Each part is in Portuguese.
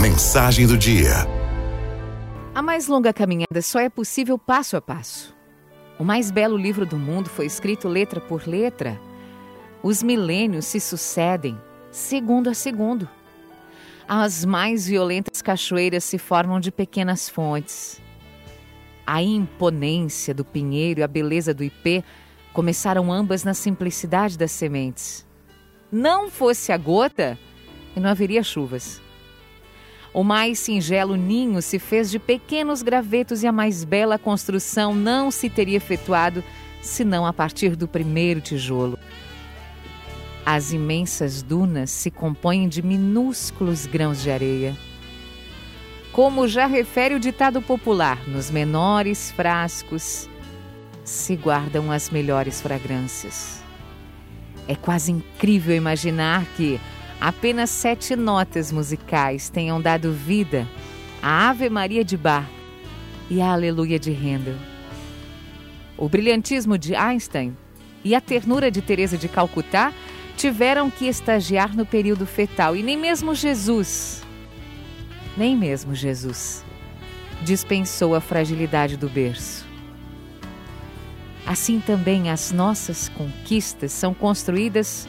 Mensagem do dia. A mais longa caminhada só é possível passo a passo. O mais belo livro do mundo foi escrito letra por letra. Os milênios se sucedem, segundo a segundo. As mais violentas cachoeiras se formam de pequenas fontes. A imponência do pinheiro e a beleza do ipê começaram ambas na simplicidade das sementes. Não fosse a gota, não haveria chuvas. O mais singelo ninho se fez de pequenos gravetos e a mais bela construção não se teria efetuado senão a partir do primeiro tijolo. As imensas dunas se compõem de minúsculos grãos de areia. Como já refere o ditado popular, nos menores frascos se guardam as melhores fragrâncias. É quase incrível imaginar que, apenas sete notas musicais tenham dado vida à Ave Maria de Bach e à Aleluia de Handel. O brilhantismo de Einstein e a ternura de Teresa de Calcutá tiveram que estagiar no período fetal e nem mesmo Jesus, nem mesmo Jesus, dispensou a fragilidade do berço. Assim também as nossas conquistas são construídas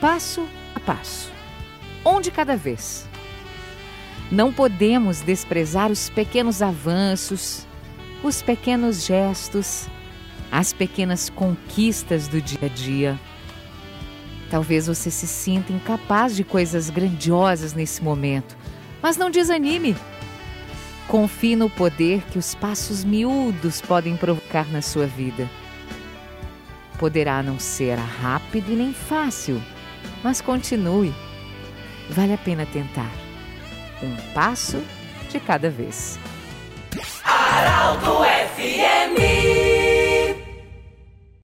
passo a passo um de cada vez. Não podemos desprezar os pequenos avanços, os pequenos gestos, as pequenas conquistas do dia a dia. Talvez você se sinta incapaz de coisas grandiosas nesse momento, mas não desanime. Confie no poder que os passos miúdos podem provocar na sua vida. Poderá não ser rápido e nem fácil, mas continue vale a pena tentar. Um passo de cada vez.